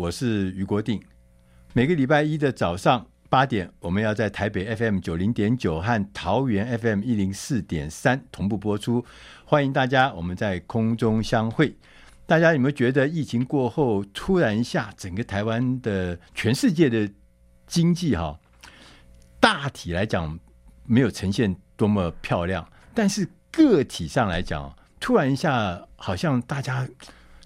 我是俞国定。每个礼拜一的早上八点，我们要在台北 FM 九零点九和桃园 FM 一零四点三同步播出。欢迎大家，我们在空中相会。大家有没有觉得疫情过后，突然一下，整个台湾的全世界的经济哈，大体来讲没有呈现多么漂亮，但是个体上来讲，突然一下，好像大家。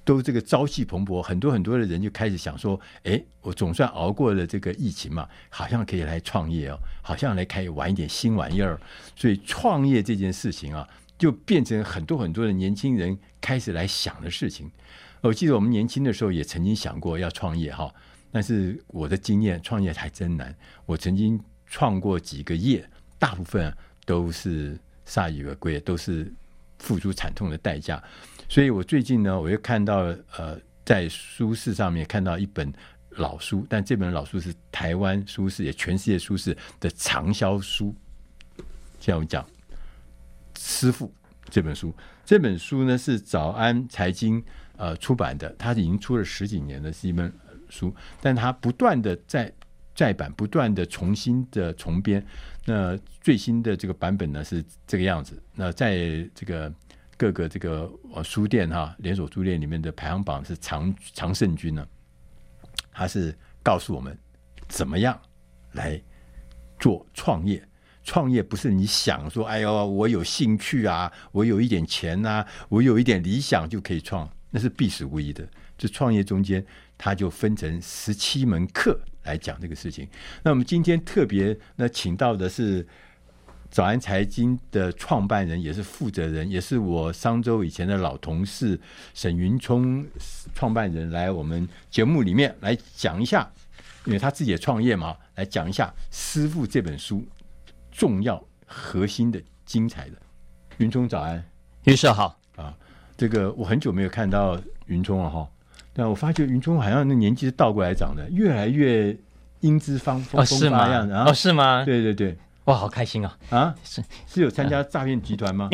都这个朝气蓬勃，很多很多的人就开始想说：哎，我总算熬过了这个疫情嘛，好像可以来创业哦，好像来开玩一点新玩意儿。所以创业这件事情啊，就变成很多很多的年轻人开始来想的事情。我记得我们年轻的时候也曾经想过要创业哈，但是我的经验，创业还真难。我曾经创过几个业，大部分都是铩羽而归，都是付出惨痛的代价。所以我最近呢，我又看到呃，在书市上面看到一本老书，但这本老书是台湾书市也全世界书市的畅销书。像我讲《师傅》这本书，这本书呢是早安财经呃出版的，它已经出了十几年了，是一本书，但它不断的在再版，不断的重新的重编。那最新的这个版本呢是这个样子。那在这个。各个这个书店哈连锁书店里面的排行榜是常常胜军呢，他是告诉我们怎么样来做创业。创业不是你想说，哎呦，我有兴趣啊，我有一点钱啊，我有一点理想就可以创，那是必死无疑的。这创业中间，他就分成十七门课来讲这个事情。那我们今天特别那请到的是。早安财经的创办人也是负责人，也是我商周以前的老同事沈云聪创办人来我们节目里面来讲一下，因为他自己也创业嘛，来讲一下《师傅》这本书重要核心的精彩的。云聪早安，俞社好啊，这个我很久没有看到云聪了哈，但我发觉云聪好像那年纪是倒过来长的，越来越英姿方风风发样的啊，哦是吗？对对对。哇，好开心啊！啊，是是有参加诈骗集团吗？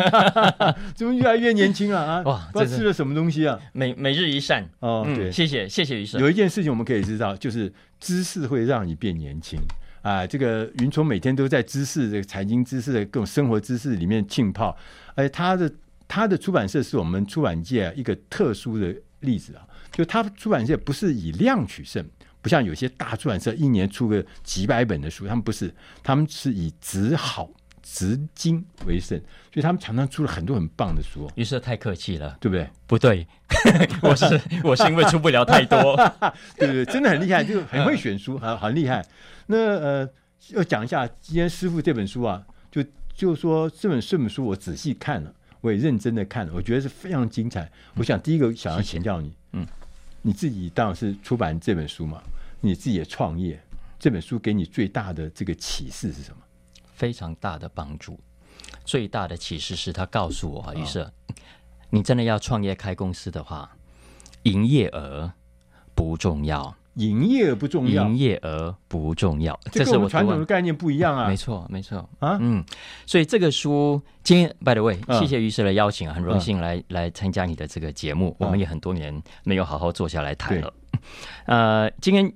怎么越来越年轻了啊？哇，不知道吃了什么东西啊？每每日一善哦，对，谢谢谢谢俞社。有一件事情我们可以知道，就是知识会让你变年轻啊。这个云聪每天都在知识这个财经知识的各种生活知识里面浸泡，而且他的他的出版社是我们出版界一个特殊的例子啊，就他出版社不是以量取胜。不像有些大出版社一年出个几百本的书，他们不是，他们是以质好质精为胜，所以他们常常出了很多很棒的书。于是太客气了，对不对？不对，我是我是因为出不了太多，对不对，真的很厉害，就很会选书，很很厉害。那呃，要讲一下今天师傅这本书啊，就就说这本这本书我仔细看了，我也认真的看了，我觉得是非常精彩。我想第一个想要请教你，嗯，你自己当然是出版这本书嘛。你自己的创业，这本书给你最大的这个启示是什么？非常大的帮助。最大的启示是他告诉我，俞社，你真的要创业开公司的话，营业额不重要，营业额不重要，营业额不重要，这是我传统的概念不一样啊。没错，没错啊，嗯。所以这个书今天，by the way，谢谢于社的邀请，很荣幸来来参加你的这个节目。我们也很多年没有好好坐下来谈了。呃，今天。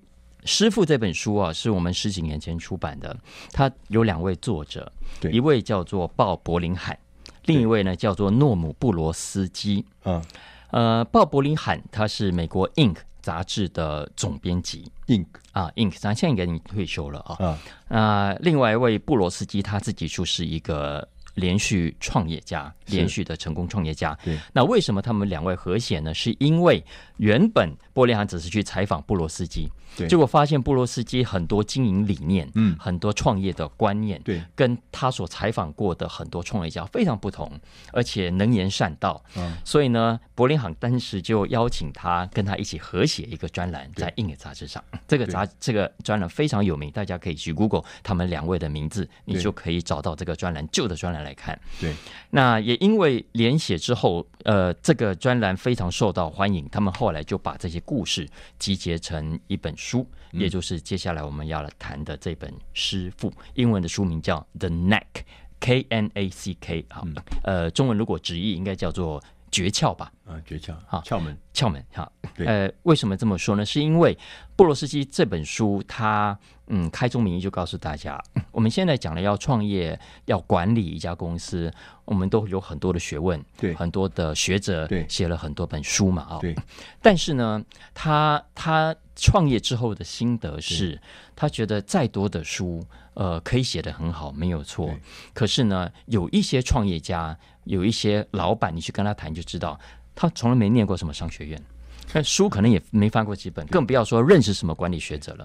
师傅这本书啊，是我们十几年前出版的，它有两位作者，对一位叫做鲍柏林海，另一位呢叫做诺姆布罗斯基。嗯，呃，鲍柏林海他是美国《Inc》杂志的总编辑。Inc 啊，Inc，咱现在已经退休了啊。啊，那另外一位布罗斯基，他自己就是一个连续创业家，连续的成功创业家。对，那为什么他们两位和谐呢？是因为原本柏林罕只是去采访布罗斯基。结果发现布罗斯基很多经营理念，嗯，很多创业的观念，对，跟他所采访过的很多创业家非常不同，而且能言善道，嗯，所以呢，柏林行当时就邀请他跟他一起合写一个专栏，在《Inc》杂志上。这个杂这个专栏非常有名，大家可以去 Google 他们两位的名字，你就可以找到这个专栏旧的专栏来看。对，那也因为连写之后，呃，这个专栏非常受到欢迎，他们后来就把这些故事集结成一本书。书，也就是接下来我们要来谈的这本《师傅》，英文的书名叫《The Knack》，K N A C K 啊，呃，中文如果直译应该叫做诀窍吧？啊，诀窍，好，窍门，窍门，哈，呃，为什么这么说呢？是因为布罗斯基这本书，他嗯，开宗明义就告诉大家，我们现在讲了要创业，要管理一家公司，我们都有很多的学问，对，很多的学者，对，写了很多本书嘛，啊，对，但是呢，他他。创业之后的心得是，他觉得再多的书，呃，可以写得很好，没有错。可是呢，有一些创业家，有一些老板，你去跟他谈就知道，他从来没念过什么商学院，那书可能也没翻过几本，更不要说认识什么管理学者了。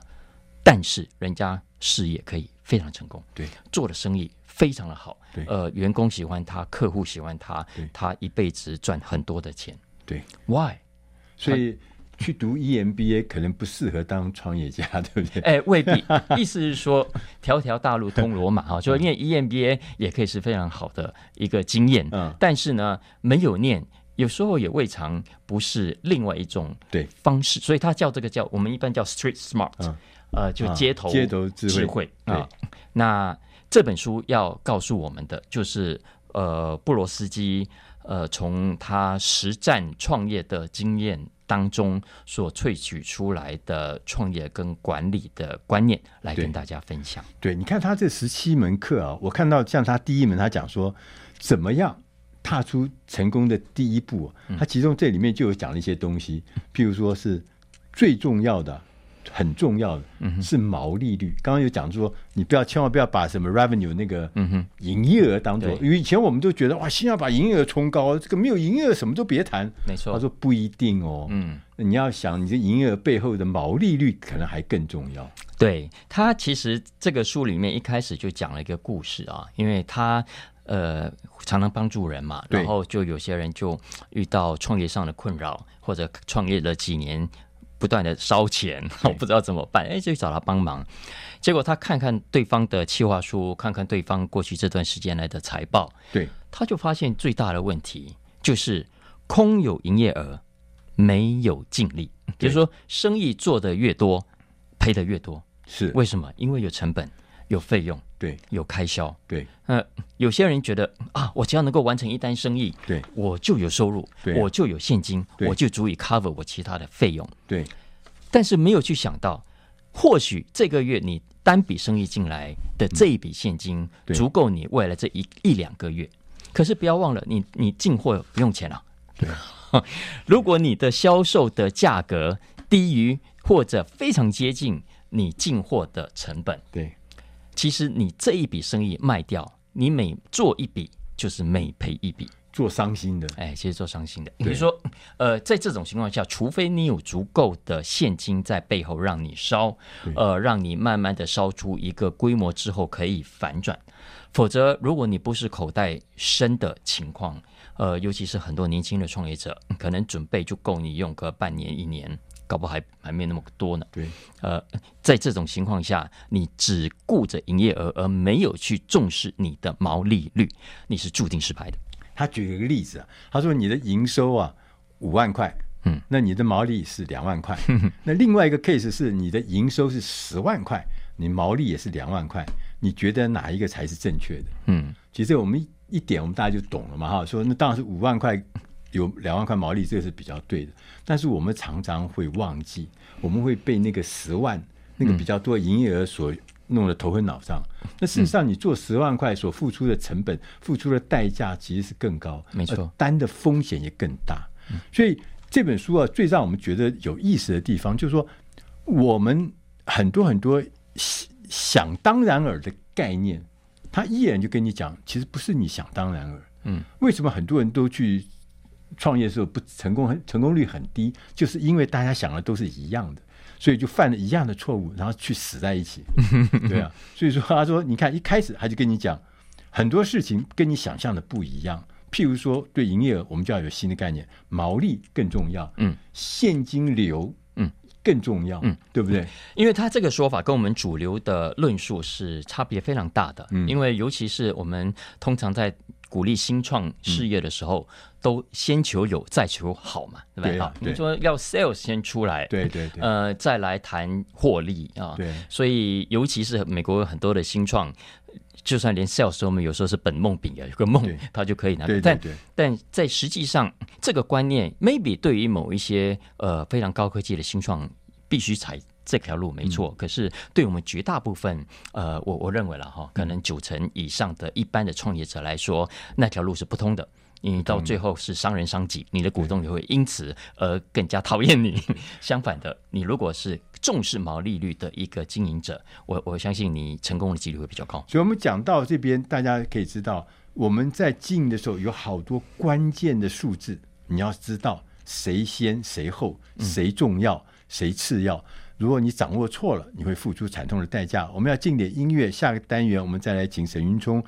但是人家事业可以非常成功，对，做的生意非常的好，对，呃，员工喜欢他，客户喜欢他，他一辈子赚很多的钱，对，Why？所以。去读 EMBA 可能不适合当创业家，对不对？哎，未必。意思是说，条条大路通罗马哈，就因为 EMBA 也可以是非常好的一个经验。嗯，但是呢，没有念，有时候也未尝不是另外一种对方式。所以他叫这个叫我们一般叫 Street Smart，嗯，呃，就街头街头智慧啊。那这本书要告诉我们的就是，呃，布罗斯基呃，从他实战创业的经验。当中所萃取出来的创业跟管理的观念，来跟大家分享。对，对，你看他这十七门课啊，我看到像他第一门，他讲说怎么样踏出成功的第一步，他其中这里面就有讲了一些东西，譬如说是最重要的。很重要的是毛利率。刚刚有讲说，你不要千万不要把什么 revenue 那个营业额当做，因为以前我们都觉得哇，先要把营业额冲高，这个没有营业额什么都别谈。没错，他说不一定哦。嗯，你要想你这营业额背后的毛利率可能还更重要。对，他其实这个书里面一开始就讲了一个故事啊，因为他呃常常帮助人嘛，然后就有些人就遇到创业上的困扰，或者创业了几年。不断的烧钱，我不知道怎么办，哎，就去找他帮忙。结果他看看对方的企划书，看看对方过去这段时间来的财报，对，他就发现最大的问题就是空有营业额，没有净利。就是说，生意做的越多，赔的越多，是为什么？因为有成本。有费用，对，有开销，对。呃，有些人觉得啊，我只要能够完成一单生意，对，我就有收入，对，我就有现金，我就足以 cover 我其他的费用，对。但是没有去想到，或许这个月你单笔生意进来的这一笔现金足够你未来这一一两个月。可是不要忘了，你你进货不用钱啊。对。如果你的销售的价格低于或者非常接近你进货的成本，对。其实你这一笔生意卖掉，你每做一笔就是每赔一笔，做伤心的。哎，其实做伤心的。比如说，呃，在这种情况下，除非你有足够的现金在背后让你烧，呃，让你慢慢的烧出一个规模之后可以反转，否则如果你不是口袋深的情况，呃，尤其是很多年轻的创业者，可能准备就够你用个半年一年。搞不好还还没那么多呢。对，呃，在这种情况下，你只顾着营业额而没有去重视你的毛利率，你是注定失败的。他举了一个例子啊，他说你的营收啊五万块，嗯，那你的毛利是两万块。那另外一个 case 是你的营收是十万块，你毛利也是两万块，你觉得哪一个才是正确的？嗯，其实我们一点我们大家就懂了嘛，哈，说那当然是五万块。有两万块毛利，这个是比较对的。但是我们常常会忘记，我们会被那个十万那个比较多营业额所弄得头昏脑胀。嗯、那事实上，你做十万块所付出的成本、嗯、付出的代价其实是更高，没错，担的风险也更大。嗯、所以这本书啊，最让我们觉得有意思的地方，就是说我们很多很多想当然耳的概念，他依然就跟你讲，其实不是你想当然耳。嗯，为什么很多人都去？创业的时候不成功，很成功率很低，就是因为大家想的都是一样的，所以就犯了一样的错误，然后去死在一起。对啊，所以说他说，你看一开始他就跟你讲很多事情跟你想象的不一样。譬如说，对营业额，我们就要有新的概念，毛利更重要，嗯，现金流，嗯，更重要，嗯，对不对？因为他这个说法跟我们主流的论述是差别非常大的，嗯，因为尤其是我们通常在。鼓励新创事业的时候，嗯、都先求有，再求好嘛，对不对？好，你说要 sales 先出来，对对对，呃，再来谈获利啊。对，所以尤其是美国有很多的新创，就算连 sales 我们有时候是本梦饼啊，有个梦他就可以拿。对对对，但但在实际上，这个观念 maybe 对于某一些呃非常高科技的新创必须采。这条路没错，嗯、可是对我们绝大部分，呃，我我认为了哈，可能九成以上的一般的创业者来说，那条路是不通的。你到最后是伤人伤己，你的股东也会因此而更加讨厌你。相反的，你如果是重视毛利率的一个经营者，我我相信你成功的几率会比较高。所以，我们讲到这边，大家可以知道，我们在经营的时候有好多关键的数字，你要知道谁先谁后，谁重要，嗯、谁次要。如果你掌握错了，你会付出惨痛的代价。我们要进点音乐，下个单元我们再来请沈云聪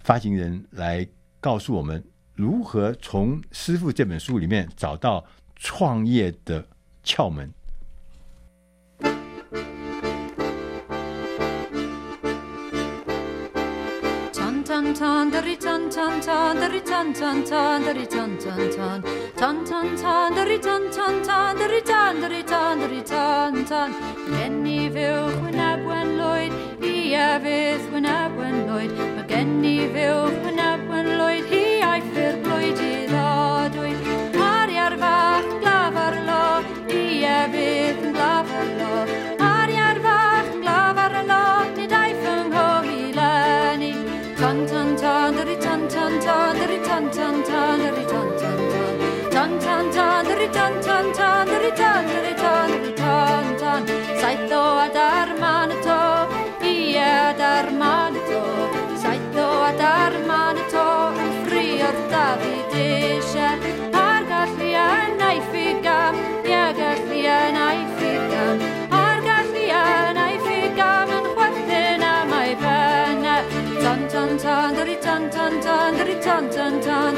发行人来告诉我们如何从《师傅》这本书里面找到创业的窍门。tan tan dari tan tan tan dari tan tan tan dari tan tan tan. Tan tan tan dari tan tan tan dari tan dari tan dari tan tan. Gen i fywch wyn abwen lwyd i a fydd wyn abwen lwyd Mae gen i fywch wyn abwen lwyd Hi a'i ffyr blwyd i ddodwyd Ariar fach glaf ar lo. I a fydd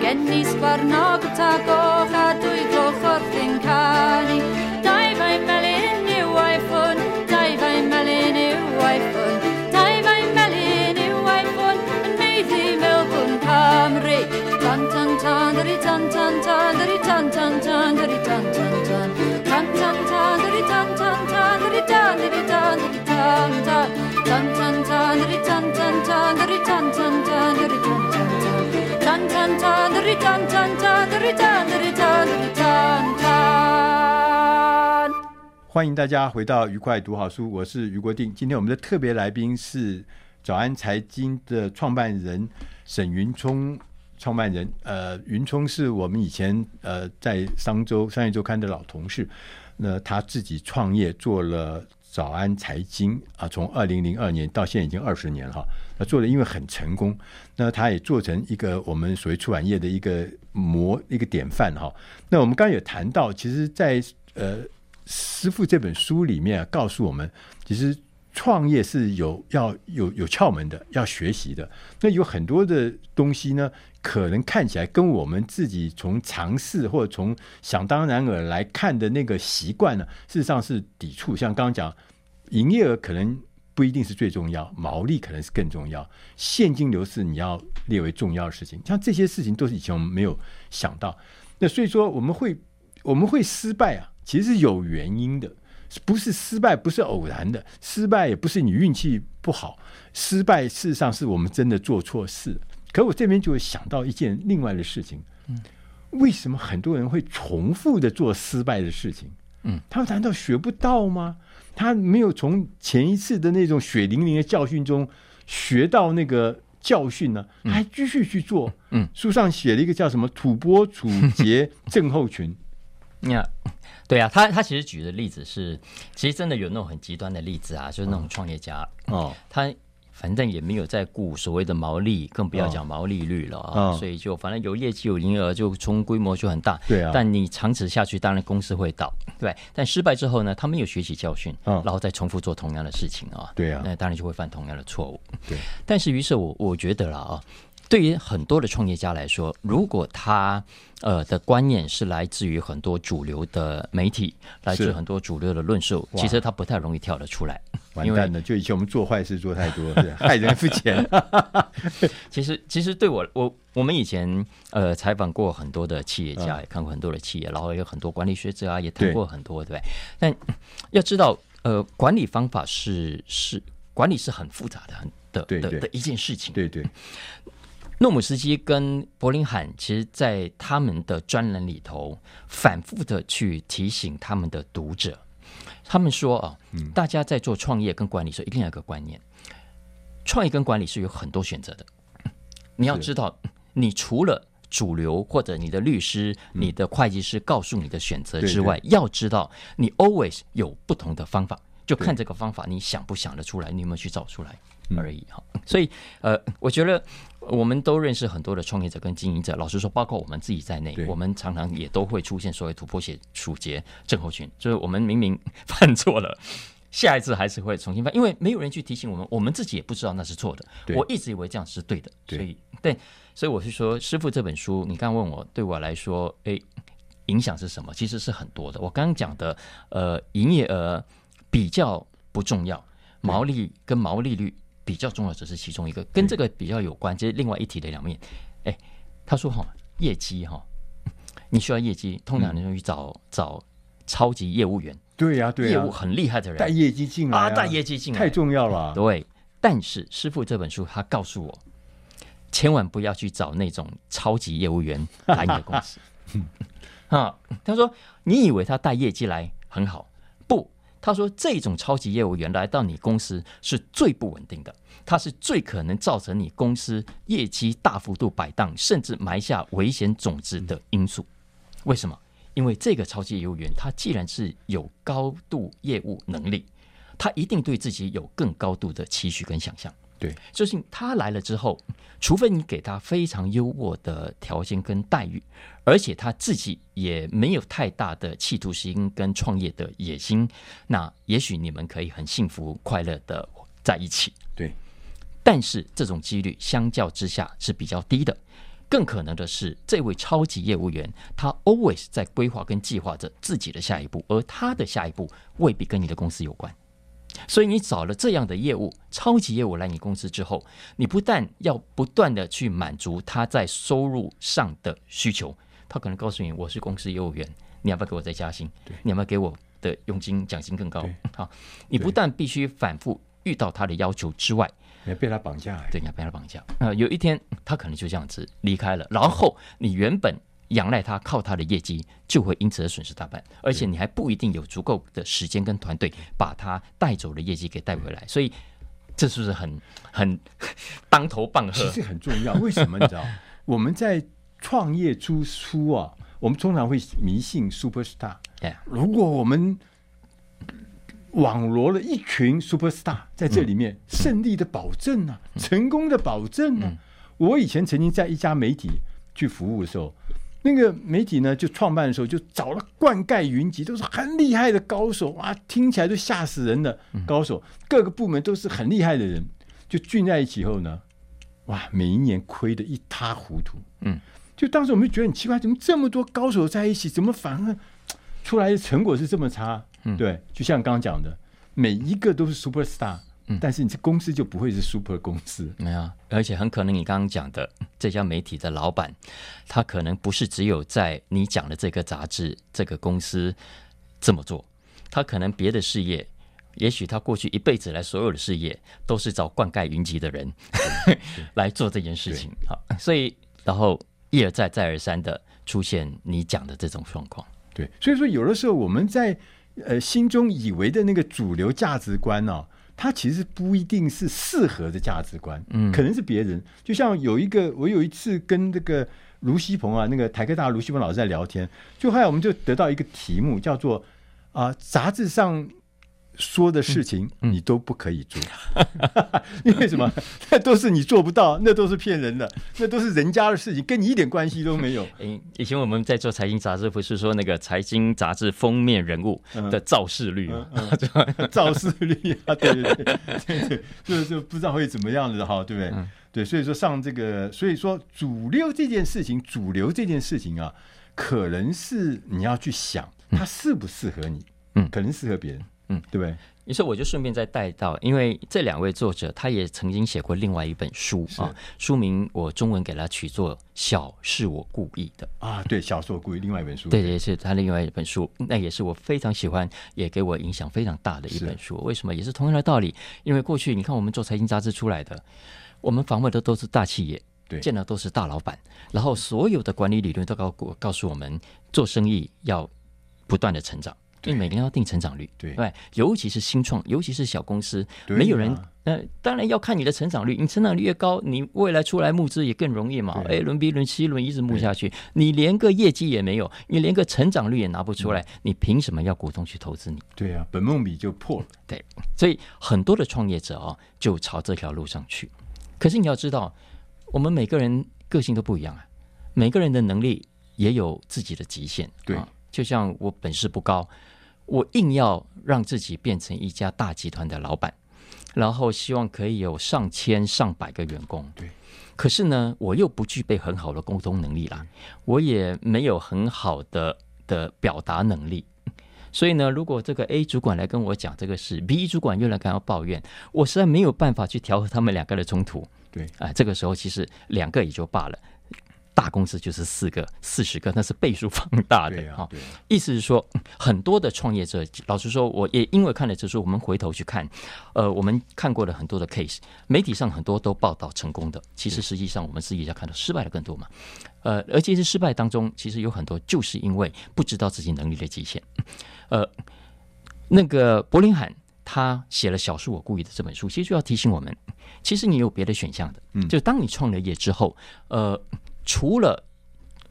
Genni sparnog tako 欢迎大家回到愉快读好书，我是余国定。今天我们的特别来宾是早安财经的创办人沈云聪创办人，呃，云聪是我们以前呃在商周商业周刊的老同事，那他自己创业做了早安财经啊，从二零零二年到现在已经二十年了哈，那做的因为很成功，那他也做成一个我们所谓出版业的一个模一个典范哈。那我们刚刚也谈到，其实，在呃师傅这本书里面告诉我们，其实。创业是有要有有窍门的，要学习的。那有很多的东西呢，可能看起来跟我们自己从尝试或者从想当然而来看的那个习惯呢，事实上是抵触。像刚刚讲，营业额可能不一定是最重要，毛利可能是更重要，现金流是你要列为重要的事情。像这些事情都是以前我们没有想到。那所以说，我们会我们会失败啊，其实是有原因的。不是失败，不是偶然的，失败也不是你运气不好，失败事实上是我们真的做错事。可我这边就会想到一件另外的事情，嗯，为什么很多人会重复的做失败的事情？嗯，他们难道学不到吗？他没有从前一次的那种血淋淋的教训中学到那个教训呢？还继续去做？嗯，书上写了一个叫什么“土拨鼠劫症候群”。你看。对啊，他他其实举的例子是，其实真的有那种很极端的例子啊，就是那种创业家哦，他反正也没有在顾所谓的毛利，更不要讲毛利率了啊，哦、所以就反正有业绩有营业额，就从规模就很大。对啊，但你长此下去，当然公司会倒。对，但失败之后呢，他没有学习教训，哦、然后再重复做同样的事情啊。对啊，那当然就会犯同样的错误。对，但是于是我我觉得了啊。对于很多的创业家来说，如果他呃的观念是来自于很多主流的媒体，来自很多主流的论述，其实他不太容易跳得出来。完蛋了，就以前我们做坏事做太多，害人不浅。其实，其实对我我我们以前呃采访过很多的企业家，也看过很多的企业，然后有很多管理学者啊，也谈过很多，对不对？但要知道，呃，管理方法是是管理是很复杂的，很的的的一件事情。对对。诺姆斯基跟柏林罕，其实，在他们的专栏里头，反复的去提醒他们的读者，他们说啊，大家在做创业跟管理时候，一定要有个观念：创业跟管理是有很多选择的。你要知道，你除了主流或者你的律师、你的会计师告诉你的选择之外，要知道，你 always 有不同的方法，就看这个方法，你想不想得出来，你有没有去找出来而已哈。所以，呃，我觉得。我们都认识很多的创业者跟经营者，老实说，包括我们自己在内，我们常常也都会出现所谓“土拨鼠结症候群”，就是我们明明犯错了，下一次还是会重新犯，因为没有人去提醒我们，我们自己也不知道那是错的。我一直以为这样是对的，所以对，所以我是说，师傅这本书，你刚刚问我，对我来说，诶，影响是什么？其实是很多的。我刚刚讲的，呃，营业额比较不重要，毛利跟毛利率。比较重要只是其中一个，跟这个比较有关，这是另外一体的两面。哎，他说哈，业绩哈，你需要业绩，通常你就去找、嗯、找超级业务员，对呀、啊，对呀、啊，业务很厉害的人带业绩进来啊，带业绩进来太重要了。对，但是师傅这本书他告诉我，千万不要去找那种超级业务员来你的公司。啊，他说你以为他带业绩来很好。他说：“这种超级业务员来到你公司是最不稳定的，他是最可能造成你公司业绩大幅度摆荡，甚至埋下危险种子的因素。为什么？因为这个超级业务员，他既然是有高度业务能力，他一定对自己有更高度的期许跟想象。”对，就是他来了之后，除非你给他非常优渥的条件跟待遇，而且他自己也没有太大的企图心跟创业的野心，那也许你们可以很幸福快乐的在一起。对，但是这种几率相较之下是比较低的。更可能的是，这位超级业务员他 always 在规划跟计划着自己的下一步，而他的下一步未必跟你的公司有关。所以你找了这样的业务，超级业务来你公司之后，你不但要不断的去满足他在收入上的需求，他可能告诉你，我是公司业务员，你要不要给我再加薪？你要不要给我的佣金奖金更高？好，你不但必须反复遇到他的要求之外，你要被他绑架，对，你要被他绑架。呃，有一天他可能就这样子离开了，然后你原本。仰赖他，靠他的业绩就会因此而损失大半，而且你还不一定有足够的时间跟团队把他带走的业绩给带回来，所以这是不是很很 当头棒喝？其实很重要，为什么你知道？我们在创业之初啊，我们通常会迷信 super star。Yeah. 如果我们网罗了一群 super star 在这里面，胜利的保证啊，嗯、成功的保证啊。嗯、我以前曾经在一家媒体去服务的时候，那个媒体呢，就创办的时候就找了灌溉云集，都是很厉害的高手啊，听起来都吓死人的高手，各个部门都是很厉害的人，就聚在一起后呢，哇，每一年亏得一塌糊涂。嗯，就当时我们就觉得很奇怪，怎么这么多高手在一起，怎么反而 出来的成果是这么差？嗯，对，就像刚刚讲的，每一个都是 super star，嗯，但是你这公司就不会是 super 公司，没有，而且很可能你刚刚讲的这家媒体的老板，他可能不是只有在你讲的这个杂志、这个公司这么做，他可能别的事业，也许他过去一辈子来所有的事业都是找灌溉云集的人 来做这件事情，好，所以然后一而再、再而三的出现你讲的这种状况，对，所以说有的时候我们在。呃，心中以为的那个主流价值观呢、哦，它其实不一定是适合的价值观，嗯，可能是别人。就像有一个，我有一次跟这个卢西鹏啊，那个台科大卢西鹏老师在聊天，就后来我们就得到一个题目，叫做啊、呃，杂志上。说的事情你都不可以做，嗯、因为什么？那都是你做不到，那都是骗人的，那都是人家的事情，跟你一点关系都没有。以前我们在做财经杂志，不是说那个财经杂志封面人物的造势率吗？造势率啊，对对对，对，对，就就不知道会怎么样子哈，对不对？嗯、对，所以说上这个，所以说主流这件事情，主流这件事情啊，可能是你要去想，它适不适合你，嗯，可能适合别人。嗯，对不对？于是我就顺便再带到，因为这两位作者他也曾经写过另外一本书啊，书名我中文给他取作《小是我故意的》啊，对，小是我故意，另外一本书，对也，是他另外一本书，那也是我非常喜欢，也给我影响非常大的一本书。为什么？也是同样的道理，因为过去你看我们做财经杂志出来的，我们访问的都是大企业，对，见的都是大老板，然后所有的管理理论都告告诉我们，做生意要不断的成长。因为每个人要定成长率，对，对，尤其是新创，尤其是小公司，没有人，那、呃、当然要看你的成长率。你成长率越高，你未来出来募资也更容易嘛。A 轮、B 轮、C 轮一直募下去，你连个业绩也没有，你连个成长率也拿不出来，嗯、你凭什么要股东去投资你？对啊，本梦比就破了。对，所以很多的创业者啊、哦，就朝这条路上去。可是你要知道，我们每个人个性都不一样啊，每个人的能力也有自己的极限。对，就像我本事不高。我硬要让自己变成一家大集团的老板，然后希望可以有上千上百个员工。对，可是呢，我又不具备很好的沟通能力啦，我也没有很好的的表达能力。所以呢，如果这个 A 主管来跟我讲这个事，B 主管又来跟我抱怨，我实在没有办法去调和他们两个的冲突。对，啊、呃，这个时候其实两个也就罢了。大公司就是四个、四十个，那是倍数 放大的哈。意思是说，很多的创业者，老实说，我也因为看了这书，我们回头去看，呃，我们看过了很多的 case，媒体上很多都报道成功的，其实实际上我们自己在看到失败的更多嘛。呃，而且是失败当中，其实有很多就是因为不知道自己能力的极限。呃，那个柏林罕他写了《小是我故意的》这本书，其实就要提醒我们，其实你有别的选项的。嗯，就当你创了业之后，呃。除了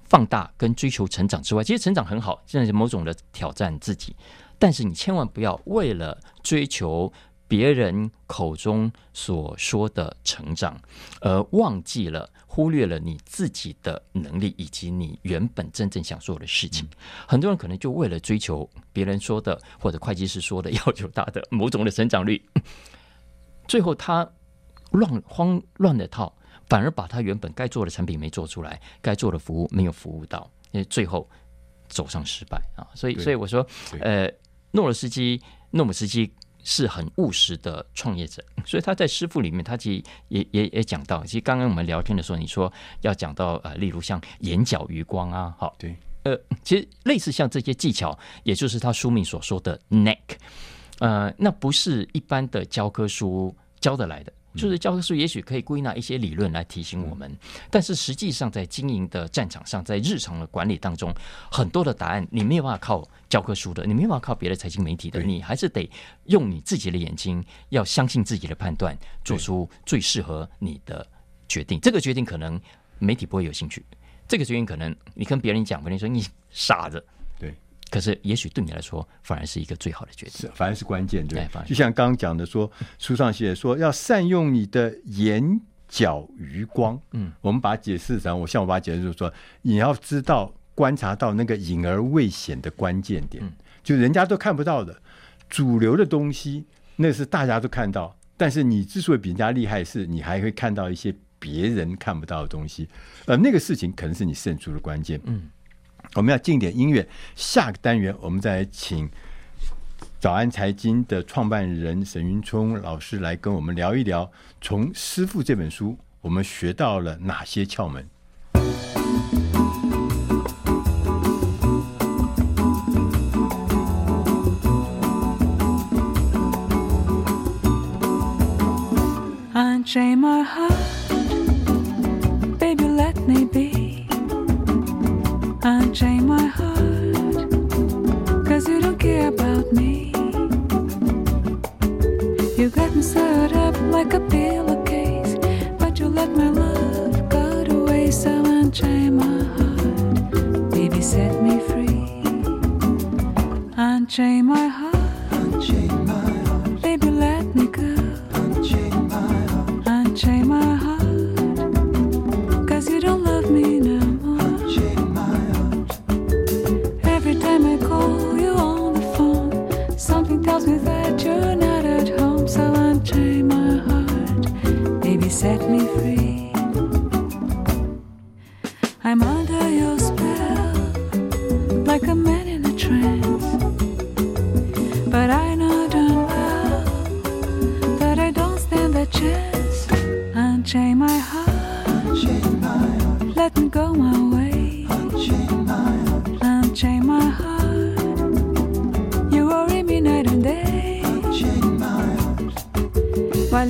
放大跟追求成长之外，其实成长很好，现在某种的挑战自己。但是你千万不要为了追求别人口中所说的成长，而忘记了、忽略了你自己的能力以及你原本真正想做的事情。很多人可能就为了追求别人说的或者会计师说的要求大的某种的成长率，最后他乱慌乱的套。反而把他原本该做的产品没做出来，该做的服务没有服务到，因为最后走上失败啊！所以，所以我说，呃，诺尔斯基，诺姆斯基是很务实的创业者，所以他在师傅里面，他其实也也也讲到，其实刚刚我们聊天的时候，你说要讲到呃，例如像眼角余光啊，好，对，呃，其实类似像这些技巧，也就是他书名所说的 “neck”，呃，那不是一般的教科书教得来的。就是教科书也许可以归纳一些理论来提醒我们，但是实际上在经营的战场上，在日常的管理当中，很多的答案你没有办法靠教科书的，你没有办法靠别的财经媒体的，你还是得用你自己的眼睛，要相信自己的判断，做出最适合你的决定。这个决定可能媒体不会有兴趣。这个决定可能你跟别人讲，别人说你傻子，对。可是也许对你来说，反而是一个最好的决定，反而是关键，对。哎、就像刚刚讲的说，书上写说要善用你的眼角余光。嗯，我们把它解释成，我像我把它解释就是说，你要知道观察到那个隐而未显的关键点，嗯、就人家都看不到的主流的东西，那是大家都看到。但是你之所以比人家厉害，是你还会看到一些别人看不到的东西，呃，那个事情可能是你胜出的关键。嗯，我们要进点音乐，下个单元我们再来请早安财经的创办人沈云聪老师来跟我们聊一聊，从《师父》这本书我们学到了哪些窍门。unchain my heart. Cause you don't care about me. You got me sewed up like a pillowcase. But you let my love go to waste. So unchain my heart. Baby, set me free. Unchain my heart. Unchain my set me free. I'm under your spell, like a man in a trance. But I know darn well that I don't stand a chance. Unchain my heart, let me go my way. Unchain my heart, you worry me night and day. Unchain my heart. While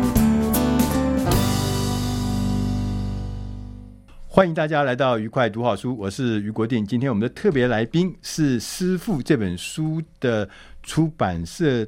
欢迎大家来到愉快读好书，我是于国定。今天我们的特别来宾是《师傅》这本书的出版社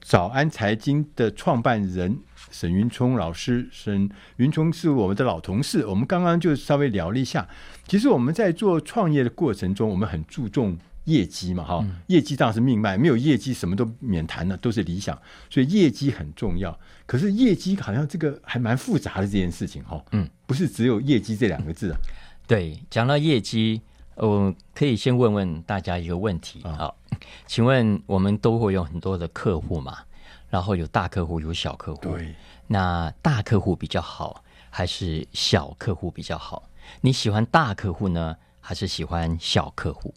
早安财经的创办人沈云聪老师。沈云聪是我们的老同事，我们刚刚就稍微聊了一下。其实我们在做创业的过程中，我们很注重。业绩嘛，哈，业绩当然是命脉，没有业绩什么都免谈了，都是理想，所以业绩很重要。可是业绩好像这个还蛮复杂的这件事情，哈，嗯，不是只有业绩这两个字啊。对，讲到业绩，我可以先问问大家一个问题，好，请问我们都会有很多的客户嘛？然后有大客户，有小客户，对，那大客户比较好，还是小客户比较好？你喜欢大客户呢，还是喜欢小客户？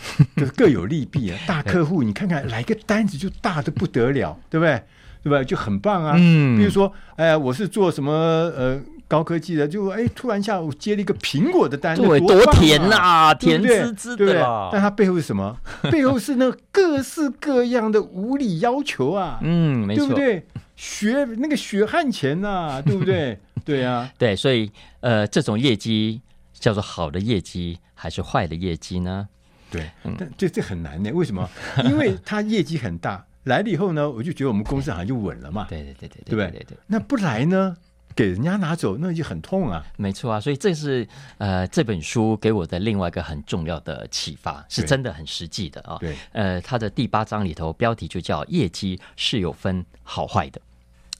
就是各有利弊啊。大客户，你看看 来个单子就大的不得了，对不对？对吧？就很棒啊。嗯，比如说，哎，我是做什么呃高科技的，就哎突然下午接了一个苹果的单，对，多甜呐，甜滋滋的。对，但它背后是什么？背后是那各式各样的无理要求啊。嗯，没错，对不对？血那个血汗钱呐，对不对？对啊，对，所以呃，这种业绩叫做好的业绩还是坏的业绩呢？对，但这这很难呢，为什么？因为他业绩很大。来了以后呢，我就觉得我们公司好像就稳了嘛。对对对对，对不对？那不来呢，给人家拿走，那就很痛啊。没错啊，所以这是呃这本书给我的另外一个很重要的启发，是真的很实际的啊。对，呃，它的第八章里头标题就叫“业绩是有分好坏的”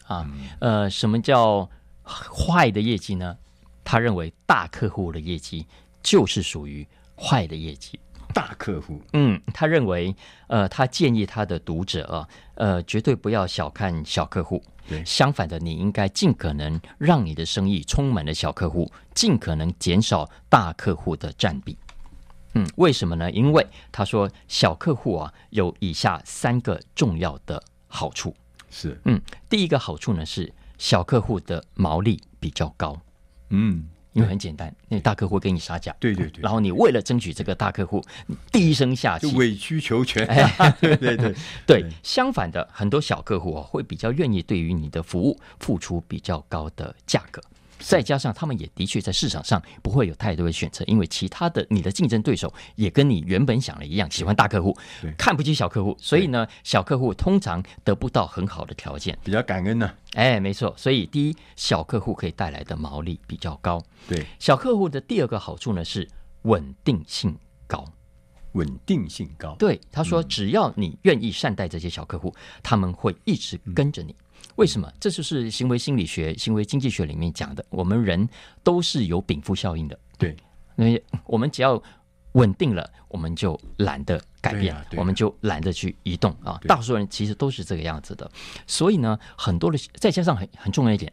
啊。呃，什么叫坏的业绩呢？他认为大客户的业绩就是属于坏的业绩。大客户，嗯，他认为，呃，他建议他的读者啊，呃，绝对不要小看小客户，对，相反的，你应该尽可能让你的生意充满了小客户，尽可能减少大客户的占比。嗯，为什么呢？因为他说小客户啊，有以下三个重要的好处，是，嗯，第一个好处呢是小客户的毛利比较高，嗯。因为很简单，那大客户给你杀价，对对对，然后你为了争取这个大客户，低声下气，委曲求全，哎、对对。对对。相反的，很多小客户啊会比较愿意对于你的服务付出比较高的价格。再加上他们也的确在市场上不会有太多的选择，因为其他的你的竞争对手也跟你原本想的一样，喜欢大客户，看不起小客户，所以呢，小客户通常得不到很好的条件，比较感恩呢、啊。哎，没错，所以第一，小客户可以带来的毛利比较高。对，小客户的第二个好处呢是稳定性高，稳定性高。对，他说，只要你愿意善待这些小客户，他们会一直跟着你。为什么？这就是行为心理学、行为经济学里面讲的。我们人都是有禀赋效应的。对，因为我们只要稳定了，我们就懒得改变，啊啊、我们就懒得去移动啊。大多数人其实都是这个样子的。所以呢，很多的再加上很很重要一点，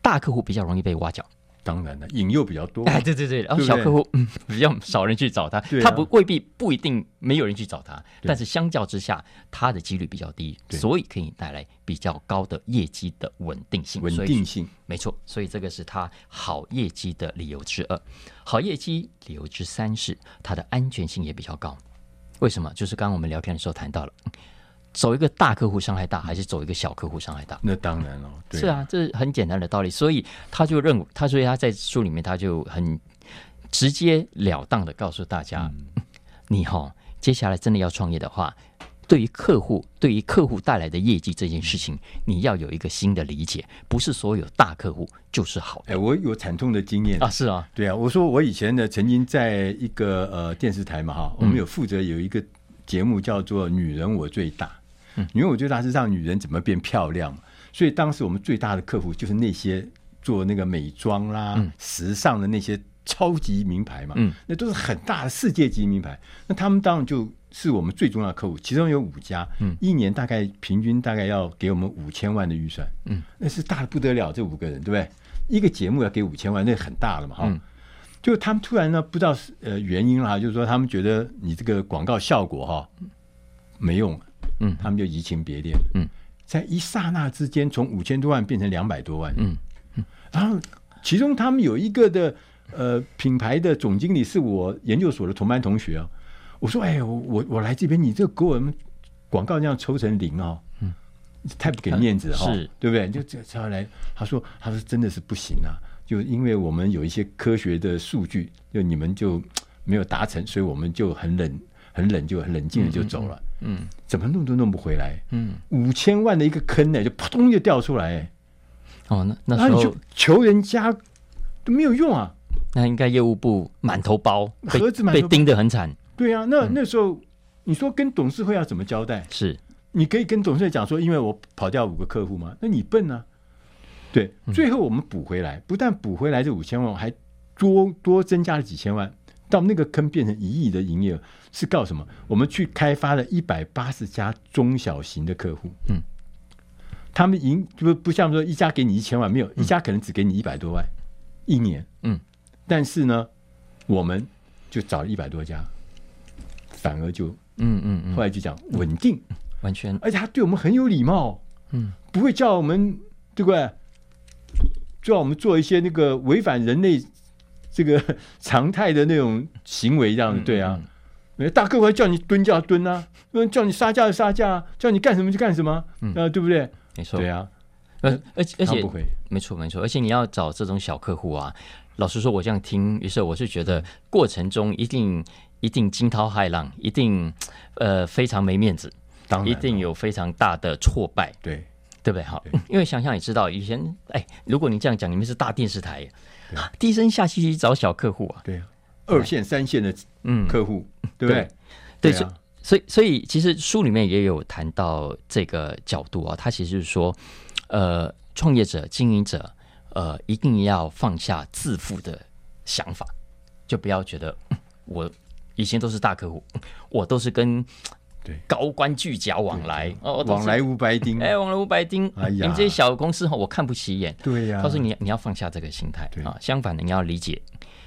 大客户比较容易被挖角。当然了，引诱比较多。哎，对对对，然后小客户嗯 比较少人去找他，他不未必不一定没有人去找他，但是相较之下，他的几率比较低，所以可以带来比较高的业绩的稳定性。稳定性没错，所以这个是他好业绩的理由之二。好业绩理由之三是它的安全性也比较高。为什么？就是刚刚我们聊天的时候谈到了。走一个大客户伤害大，还是走一个小客户伤害大？那当然了，对，是啊，这是很简单的道理。所以他就认为，他所以他在书里面他就很直截了当的告诉大家：嗯、你哈、哦，接下来真的要创业的话，对于客户，对于客户带来的业绩这件事情，你要有一个新的理解，不是所有大客户就是好的。哎，我有惨痛的经验啊，是啊，对啊，我说我以前呢，曾经在一个呃电视台嘛哈，我们有负责有一个节目叫做《女人我最大》。因为我觉得它是让女人怎么变漂亮，所以当时我们最大的客户就是那些做那个美妆啦、嗯、时尚的那些超级名牌嘛，嗯，那都是很大的世界级名牌。那他们当然就是我们最重要的客户，其中有五家，嗯，一年大概平均大概要给我们五千万的预算，嗯，那是大的不得了。这五个人对不对？一个节目要给五千万，那很大了嘛，哈、嗯。就他们突然呢，不知道是呃原因啦，就是说他们觉得你这个广告效果哈没用。嗯，他们就移情别恋。嗯，在一刹那之间，从五千多万变成两百多万。嗯嗯，然后其中他们有一个的呃品牌的总经理是我研究所的同班同学啊。我说：“哎，我我我来这边，你这给我们广告这样抽成零哦，嗯，太不给面子哈，是对不对？就这他来，他说他说真的是不行啊，就因为我们有一些科学的数据，就你们就没有达成，所以我们就很冷。”很冷，就很冷静的就走了。嗯，嗯，怎么弄都弄不回来。嗯，五千万的一个坑呢，就扑通就掉出来。哦，那那时候就求人家都没有用啊。那应该业务部满头包，盒子满被盯得很惨。对啊，那那时候你说跟董事会要怎么交代？是，你可以跟董事会讲说，因为我跑掉五个客户嘛，那你笨啊。对，最后我们补回来，不但补回来这五千万，还多多增加了几千万。到那个坑变成一亿的营业额，是告什么？我们去开发了一百八十家中小型的客户，嗯，他们赢不不像说一家给你一千万，没有一家可能只给你一百多万一年，嗯，但是呢，我们就找了一百多家，反而就嗯嗯嗯，后来就讲稳定，完全，而且他对我们很有礼貌，嗯，不会叫我们对不对？叫我们做一些那个违反人类这个 常态的那种行为，这样子、嗯、对啊。大客户还叫你蹲就要蹲啊，叫你杀价就杀价啊，叫你干什么就干什么，嗯，啊，对不对？没错，对啊。而而且而且没错没错，而且你要找这种小客户啊，老实说，我这样听，于是我是觉得过程中一定一定惊涛骇浪，一定呃非常没面子，当然一定有非常大的挫败，对对不对？好，因为想想也知道，以前哎，如果你这样讲，你们是大电视台，低声下气去找小客户啊，对啊，二线三线的嗯。客户，对不对？对，所以所以所以其实书里面也有谈到这个角度啊，他其实就是说。呃，创业者、经营者，呃，一定要放下自负的想法，就不要觉得我以前都是大客户，我都是跟对。高官巨贾往来。哦，往来无白丁，哎，往来无白丁，哎呀，你们这些小公司哈，我看不起眼，对呀、啊。他说你你要放下这个心态啊，相反的，你要理解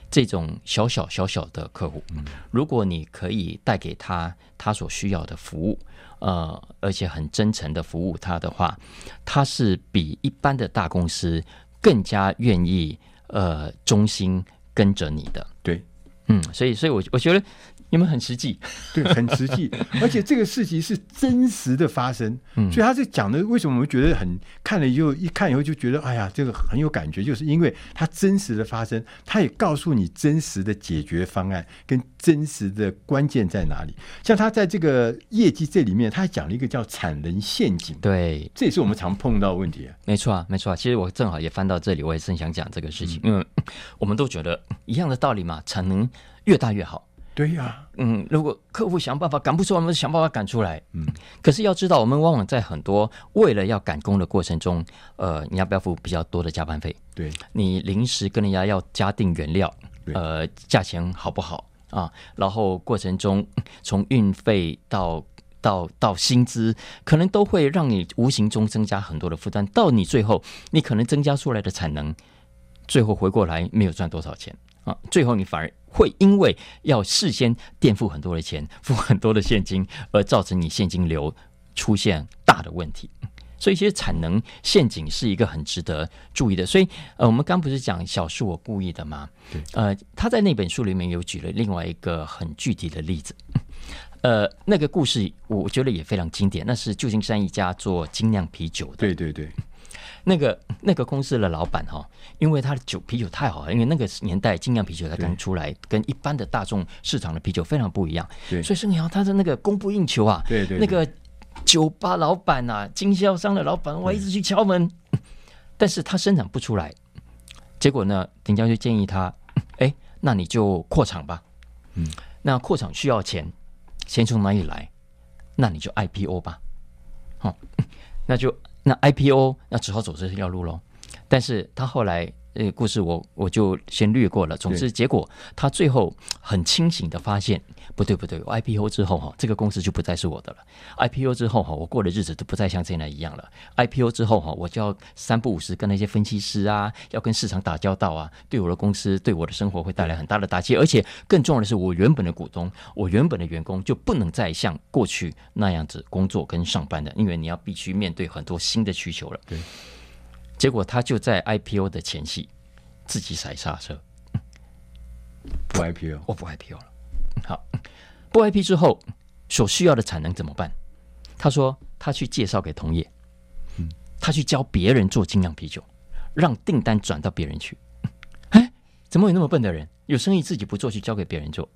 这种小小小小的客户，嗯、如果你可以带给他他所需要的服务。呃，而且很真诚的服务他的话，他是比一般的大公司更加愿意呃忠心跟着你的。对，嗯，所以，所以我我觉得。你们很实际，对，很实际，而且这个事情是真实的发生，嗯，所以他是讲的。为什么我们觉得很看了以后，一看以后就觉得，哎呀，这个很有感觉，就是因为它真实的发生，他也告诉你真实的解决方案跟真实的关键在哪里。像他在这个业绩这里面，他还讲了一个叫产能陷阱，对，这也是我们常碰到的问题啊。没错啊，没错啊。其实我正好也翻到这里，我也正想讲这个事情，嗯，因为我们都觉得一样的道理嘛，产能越大越好。对呀、啊，嗯，如果客户想办法赶不出来，我们想办法赶出来。嗯，可是要知道，我们往往在很多为了要赶工的过程中，呃，你要不要付比较多的加班费？对，你临时跟人家要加订原料，呃，价钱好不好啊？然后过程中从运费到到到薪资，可能都会让你无形中增加很多的负担。到你最后，你可能增加出来的产能，最后回过来没有赚多少钱啊，最后你反而。会因为要事先垫付很多的钱，付很多的现金，而造成你现金流出现大的问题。所以，其实产能陷阱是一个很值得注意的。所以，呃，我们刚不是讲小是我故意的吗？对。呃，他在那本书里面有举了另外一个很具体的例子。呃，那个故事我觉得也非常经典。那是旧金山一家做精酿啤酒的。对对对。那个那个公司的老板哈，因为他的酒啤酒太好了，因为那个年代精酿啤酒才刚出来，跟一般的大众市场的啤酒非常不一样，对，所以说你要他的那个供不应求啊，对对，那个酒吧老板啊，经销商的老板，我一直去敲门，但是他生产不出来，结果呢，丁家就建议他，哎，那你就扩厂吧，嗯，那扩厂需要钱，钱从哪里来？那你就 IPO 吧，好，那就。那 IPO 那只好走这条路喽，但是他后来这个故事我我就先略过了。总之结果他最后很清醒的发现，不对不对，我 IPO 之后哈，这个公司就不再是我的了。IPO 之后哈，我过的日子都不再像现在一样了。IPO 之后哈，我就要三不五时跟那些分析师啊，要跟市场打交道啊，对我的公司对我的生活会带来很大的打击。而且更重要的是，我原本的股东，我原本的员工就不能再像过去那样子工作跟上班的，因为你要必须面对很多新的需求了。对。结果他就在 IPO 的前夕自己踩刹车，不 IPO，我不 IPO 了。好，不 IPO 之后所需要的产能怎么办？他说他去介绍给同业，嗯，他去教别人做精酿啤酒，让订单转到别人去。哎，怎么有那么笨的人？有生意自己不做，去交给别人做？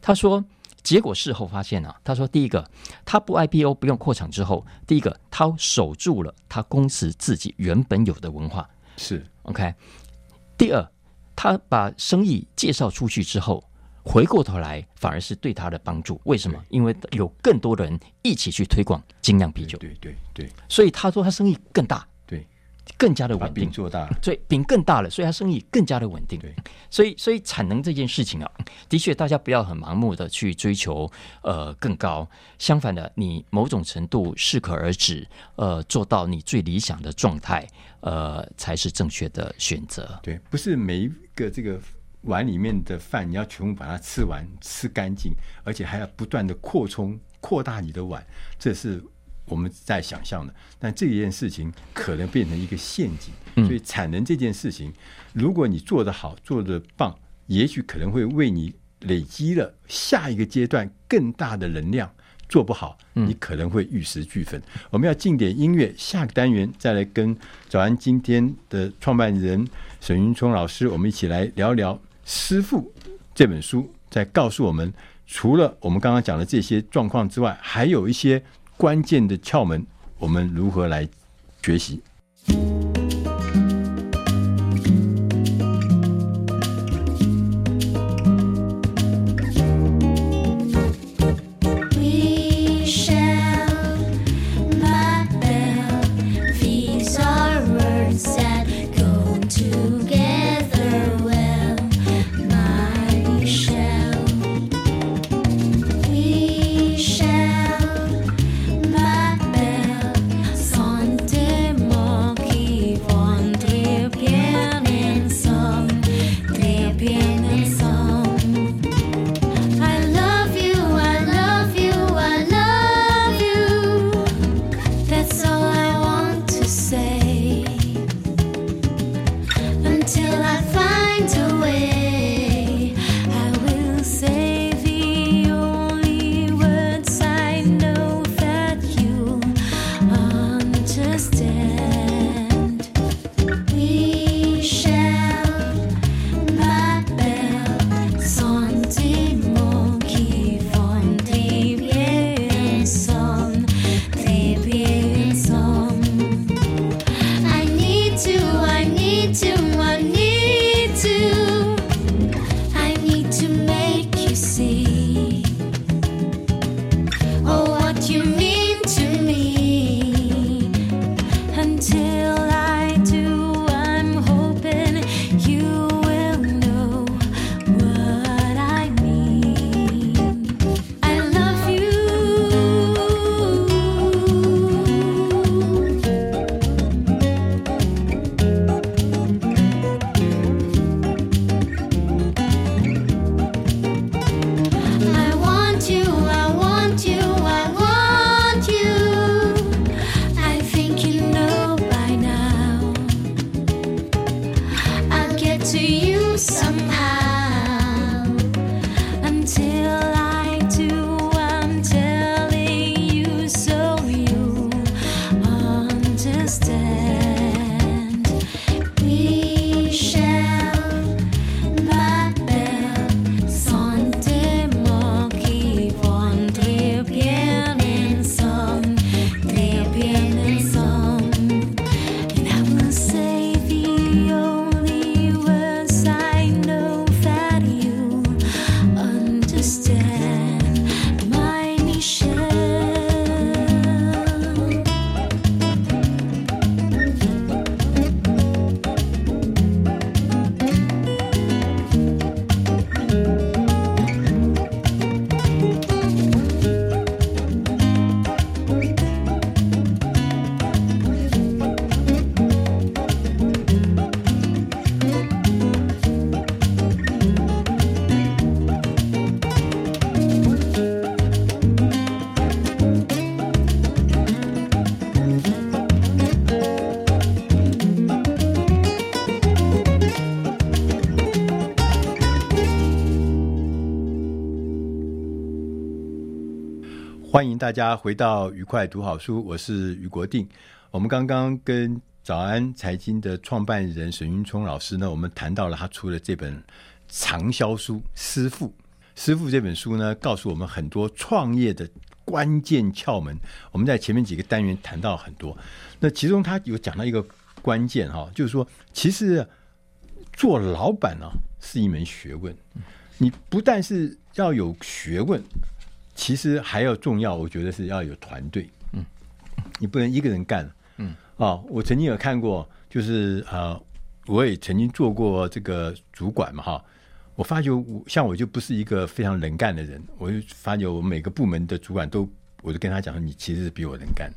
他说。结果事后发现啊，他说：第一个，他不 IPO 不用扩厂之后，第一个他守住了他公司自己原本有的文化，是 OK。第二，他把生意介绍出去之后，回过头来反而是对他的帮助。为什么？因为有更多的人一起去推广精酿啤酒，对对对，对，所以他说他生意更大。更加的稳定，做大，所以饼更大了，所以它生意更加的稳定。对，所以所以产能这件事情啊，的确大家不要很盲目的去追求呃更高，相反的，你某种程度适可而止，呃，做到你最理想的状态，呃，才是正确的选择。对，不是每一个这个碗里面的饭，你要全部把它吃完、吃干净，而且还要不断的扩充、扩大你的碗，这是我们在想象的。但这件事情可能变成一个陷阱，所以产能这件事情，如果你做得好、做得棒，也许可能会为你累积了下一个阶段更大的能量。做不好，你可能会玉石俱焚。我们要进点音乐，下个单元再来跟早安今天的创办人沈云聪老师，我们一起来聊聊《师傅》这本书，在告诉我们，除了我们刚刚讲的这些状况之外，还有一些关键的窍门，我们如何来学习？大家回到愉快读好书，我是于国定。我们刚刚跟早安财经的创办人沈云聪老师呢，我们谈到了他出的这本畅销书《师傅》。师傅这本书呢，告诉我们很多创业的关键窍门。我们在前面几个单元谈到很多，那其中他有讲到一个关键哈，就是说，其实做老板呢是一门学问，你不但是要有学问。其实还要重要，我觉得是要有团队。嗯，你不能一个人干。嗯，啊、哦，我曾经有看过，就是呃，我也曾经做过这个主管嘛，哈。我发觉我像我就不是一个非常能干的人，我就发觉我每个部门的主管都，我就跟他讲说，你其实是比我能干。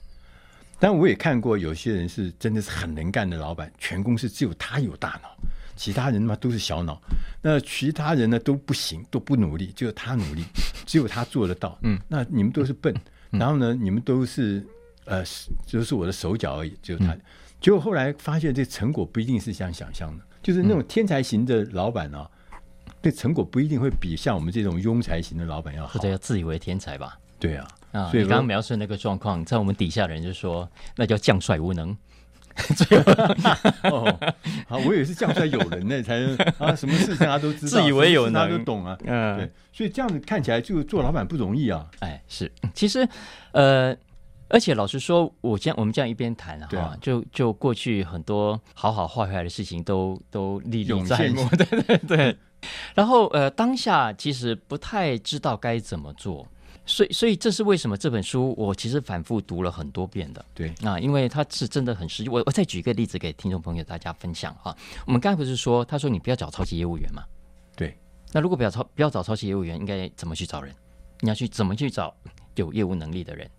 但我也看过有些人是真的是很能干的老板，全公司只有他有大脑。其他人嘛都是小脑，那其他人呢都不行，都不努力，只有他努力，只有他做得到。嗯，那你们都是笨，嗯、然后呢，你们都是呃，就是我的手脚而已，只有他。嗯、结果后来发现，这成果不一定是像想象的，就是那种天才型的老板啊，对、嗯、成果不一定会比像我们这种庸才型的老板要好，或者要自以为天才吧？对啊，啊，所以刚刚描述那个状况，在我们底下的人就说，那叫将帅无能。哦，好，我以为是将帅有人呢，才能啊，什么事情他都知道，自以为有能，他都懂啊。嗯，对，所以这样子看起来，就做老板不容易啊。哎，是，其实，呃，而且老实说，我这样我们这样一边谈哈，啊、就就过去很多好好坏坏的事情都都历历在目，对对对。然后呃，当下其实不太知道该怎么做。所以，所以这是为什么这本书我其实反复读了很多遍的。对啊，因为它是真的很实际。我我再举一个例子给听众朋友大家分享哈。我们刚才不是说，他说你不要找超级业务员嘛？对。那如果不要超不要找超级业务员，应该怎么去找人？你要去怎么去找有业务能力的人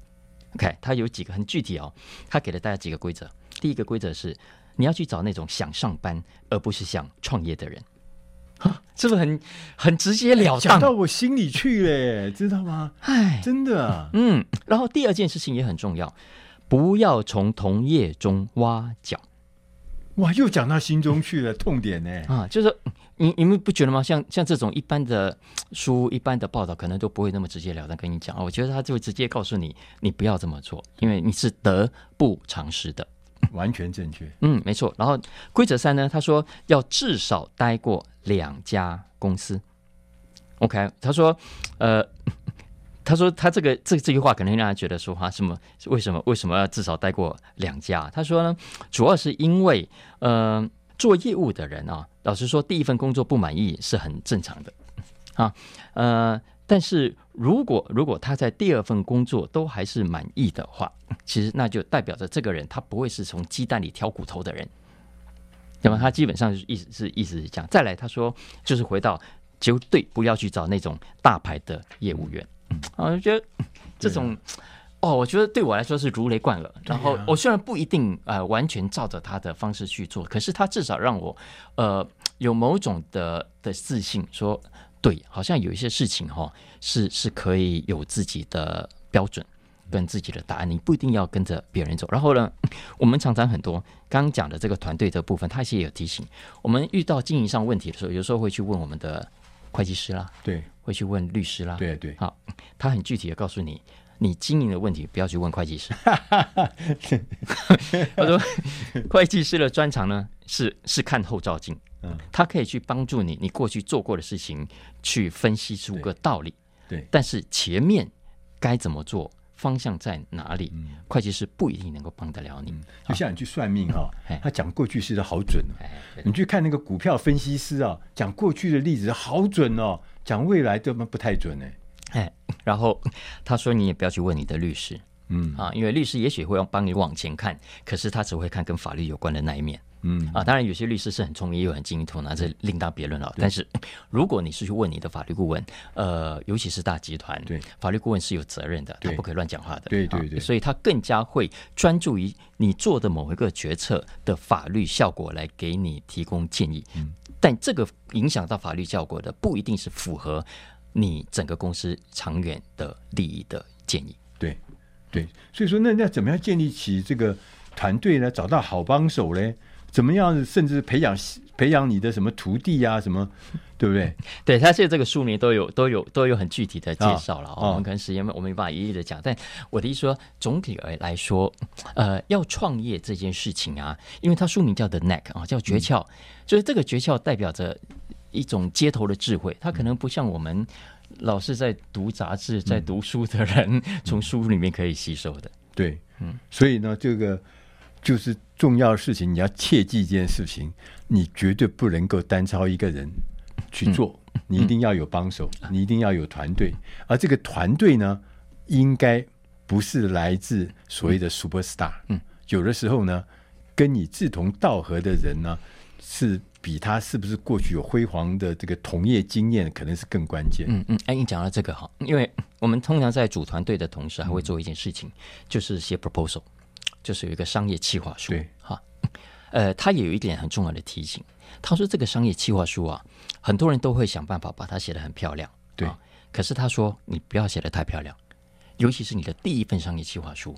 ？OK，他有几个很具体哦。他给了大家几个规则。第一个规则是，你要去找那种想上班而不是想创业的人。是不是很很直截了当？讲到我心里去嘞，知道吗？哎，真的啊。嗯，然后第二件事情也很重要，不要从同业中挖角。哇，又讲到心中去了，痛点呢？啊，就是你你们不觉得吗？像像这种一般的书、一般的报道，可能都不会那么直截了当跟你讲啊。我觉得他就会直接告诉你，你不要这么做，因为你是得不偿失的。完全正确，嗯，没错。然后规则三呢，他说要至少待过两家公司。OK，他说，呃，他说他这个这这句话可能让他觉得说话什么？为什么为什么要至少待过两家？他说呢，主要是因为，呃，做业务的人啊，老实说，第一份工作不满意是很正常的啊，呃。但是如果如果他在第二份工作都还是满意的话，其实那就代表着这个人他不会是从鸡蛋里挑骨头的人，那么他基本上是意思是意思是这样。再来他说就是回到绝对不要去找那种大牌的业务员，啊，我觉得这种哦，我觉得对我来说是如雷贯耳。然后我虽然不一定呃完全照着他的方式去做，可是他至少让我呃有某种的的自信说。对，好像有一些事情哈、哦，是是可以有自己的标准跟自己的答案，你不一定要跟着别人走。然后呢，我们常常很多刚刚讲的这个团队这部分，他其实也有提醒，我们遇到经营上问题的时候，有时候会去问我们的会计师啦，对，会去问律师啦，对对。好，他很具体的告诉你，你经营的问题不要去问会计师。他说，会计师的专长呢是是看后照镜。嗯，他可以去帮助你，你过去做过的事情，去分析出个道理。对，对，但是前面该怎么做，方向在哪里，嗯、会计师不一定能够帮得了你。嗯、就像你去算命哈、他讲过去式的好准、哦。你去看那个股票分析师啊，讲过去的例子好准哦，讲未来都不太准呢。哎，然后他说你也不要去问你的律师，嗯啊，因为律师也许会帮你往前看，可是他只会看跟法律有关的那一面。嗯啊，当然有些律师是很聪明又很精通，那，这另当别论了。但是如果你是去问你的法律顾问，呃，尤其是大集团，对法律顾问是有责任的，他不可以乱讲话的。对对对，所以他更加会专注于你做的某一个决策的法律效果来给你提供建议。嗯，但这个影响到法律效果的不一定是符合你整个公司长远的利益的建议。对对，所以说那那怎么样建立起这个团队呢？找到好帮手嘞？怎么样？甚至培养培养你的什么徒弟啊？什么，对不对？对，他现在这个书名都有都有都有很具体的介绍了。哦、我们可能时间我没办法一一的讲，但我的意思说，总体而来说，呃，要创业这件事情啊，因为他书名叫 The Knack 啊，叫诀窍，嗯、就是这个诀窍代表着一种街头的智慧，它可能不像我们老是在读杂志、在读书的人从书里面可以吸收的。对，嗯，所以呢，这个。就是重要的事情，你要切记一件事情，你绝对不能够单操一个人去做，嗯、你一定要有帮手，嗯、你一定要有团队，而这个团队呢，应该不是来自所谓的 super star，嗯，有的时候呢，跟你志同道合的人呢，是比他是不是过去有辉煌的这个同业经验，可能是更关键。嗯嗯，哎，你讲到这个哈，因为我们通常在组团队的同时，还会做一件事情，嗯、就是写 proposal。就是有一个商业企划书，对，哈，呃，他也有一点很重要的提醒。他说：“这个商业企划书啊，很多人都会想办法把它写得很漂亮，对。啊、可是他说，你不要写得太漂亮，尤其是你的第一份商业企划书。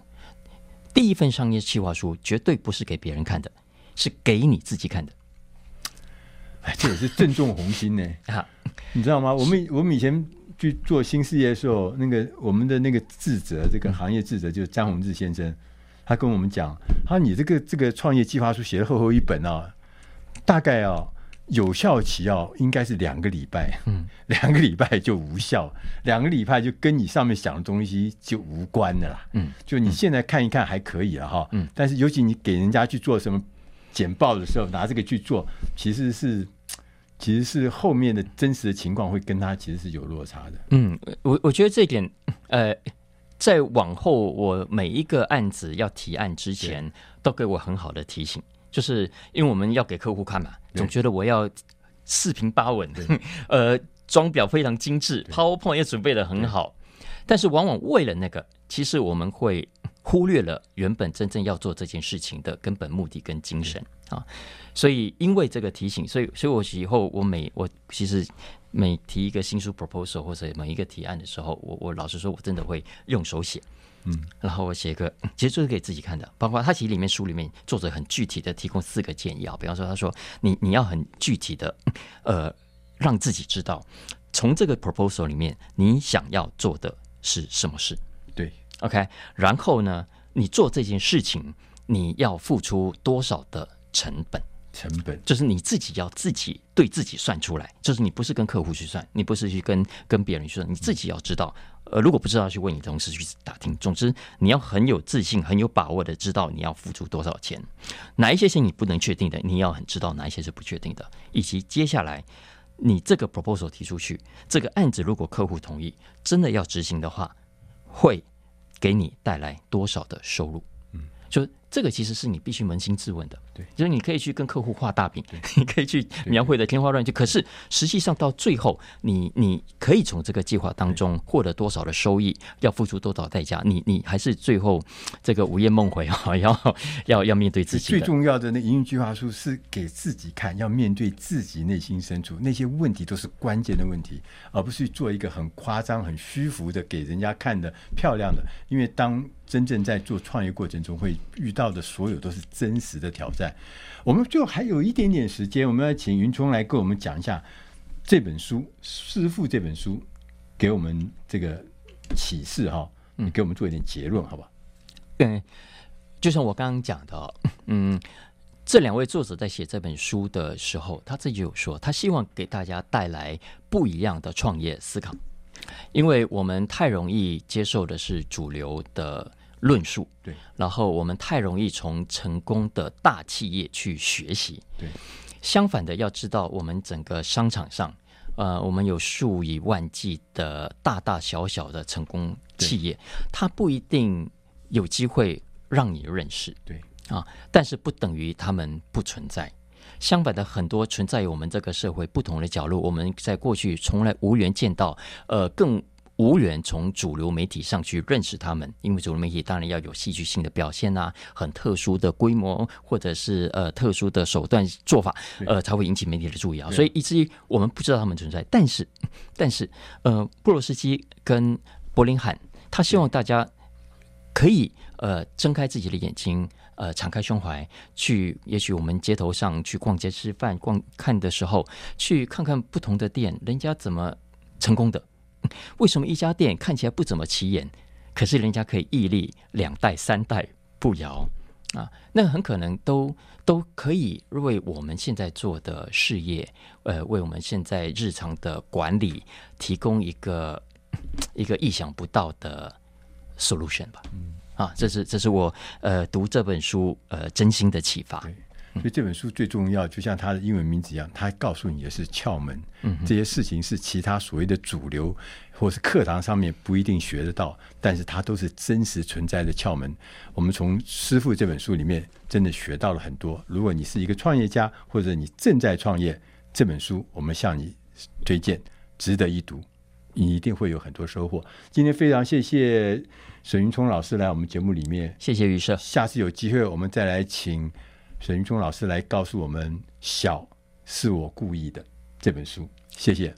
第一份商业企划书绝对不是给别人看的，是给你自己看的。哎，这也是正中红心呢。啊，你知道吗？我们我们以前去做新事业的时候，那个我们的那个智者，这个行业智者就是张宏志先生，他跟我们讲，他说你这个这个创业计划书写的厚厚一本啊。”大概啊，有效期啊，应该是两个礼拜。嗯，两个礼拜就无效，两个礼拜就跟你上面想的东西就无关的啦。嗯，就你现在看一看还可以了哈。嗯，但是尤其你给人家去做什么简报的时候，拿这个去做，其实是其实是后面的真实的情况会跟他其实是有落差的。嗯，我我觉得这一点，呃，在往后我每一个案子要提案之前，都给我很好的提醒。就是因为我们要给客户看嘛，总觉得我要四平八稳，呃，装裱非常精致，PowerPoint 也准备的很好，但是往往为了那个，其实我们会忽略了原本真正要做这件事情的根本目的跟精神啊。所以因为这个提醒，所以所以我以后我每我其实每提一个新书 proposal 或者每一个提案的时候，我我老实说，我真的会用手写。嗯，然后我写一个，其实就是给自己看的，包括他其实里面书里面作者很具体的提供四个建议啊，比方说他说你你要很具体的，呃，让自己知道从这个 proposal 里面你想要做的是什么事，对，OK，然后呢，你做这件事情你要付出多少的成本？成本就是你自己要自己对自己算出来，就是你不是跟客户去算，你不是去跟跟别人去算，你自己要知道。呃，如果不知道，去问你同事去打听。总之，你要很有自信、很有把握的知道你要付出多少钱，哪一些是你不能确定的，你要很知道哪一些是不确定的，以及接下来你这个 proposal 提出去，这个案子如果客户同意，真的要执行的话，会给你带来多少的收入？嗯，就。这个其实是你必须扪心自问的，对，就是你可以去跟客户画大饼，你可以去描绘的天花乱坠，可是实际上到最后，你你可以从这个计划当中获得多少的收益，要付出多少代价，你你还是最后这个午夜梦回啊，要要要面对自己。最重要的那营运计划书是给自己看，要面对自己内心深处那些问题都是关键的问题，而不是做一个很夸张、很虚浮的给人家看的漂亮的，因为当。真正在做创业过程中会遇到的所有都是真实的挑战。我们就还有一点点时间，我们要请云聪来跟我们讲一下这本书《师父》这本书给我们这个启示哈。你给我们做一点结论，好不好？嗯，就像我刚刚讲的，嗯，这两位作者在写这本书的时候，他自己有说，他希望给大家带来不一样的创业思考，因为我们太容易接受的是主流的。论述对，然后我们太容易从成功的大企业去学习，对。相反的，要知道我们整个商场上，呃，我们有数以万计的大大小小的成功企业，它不一定有机会让你认识，对啊，但是不等于他们不存在。相反的，很多存在于我们这个社会不同的角落，我们在过去从来无缘见到，呃，更。无缘从主流媒体上去认识他们，因为主流媒体当然要有戏剧性的表现啊，很特殊的规模或者是呃特殊的手段做法，呃才会引起媒体的注意啊。所以以至于我们不知道他们存在。但是，但是呃，布罗斯基跟柏林汉，他希望大家可以呃睁开自己的眼睛，呃敞开胸怀，去也许我们街头上去逛街吃饭逛看的时候，去看看不同的店，人家怎么成功的。为什么一家店看起来不怎么起眼，可是人家可以屹立两代三代不摇啊？那很可能都都可以为我们现在做的事业，呃，为我们现在日常的管理提供一个 一个意想不到的 solution 吧？嗯，啊，这是这是我呃读这本书呃真心的启发。所以这本书最重要，就像它的英文名字一样，它告诉你的是窍门。嗯，这些事情是其他所谓的主流或是课堂上面不一定学得到，但是它都是真实存在的窍门。我们从《师傅》这本书里面真的学到了很多。如果你是一个创业家，或者你正在创业，这本书我们向你推荐，值得一读，你一定会有很多收获。今天非常谢谢沈云聪老师来我们节目里面，谢谢于社。下次有机会我们再来请。沈云聪老师来告诉我们《小是我故意的》这本书。谢谢。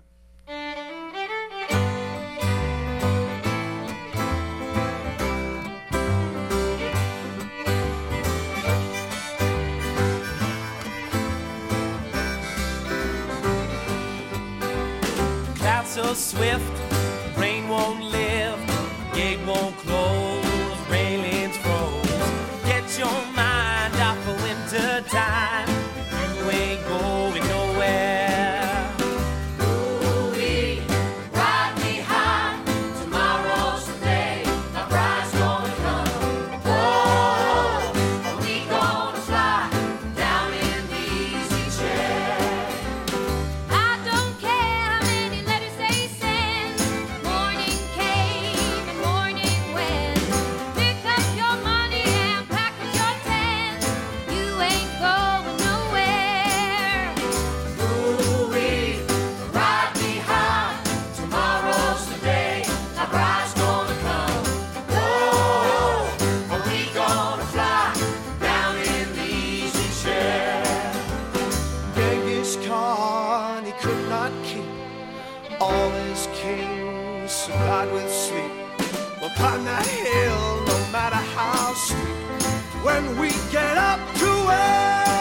All his kings supplied with sleep. Upon that hill, no matter how steep, when we get up to it.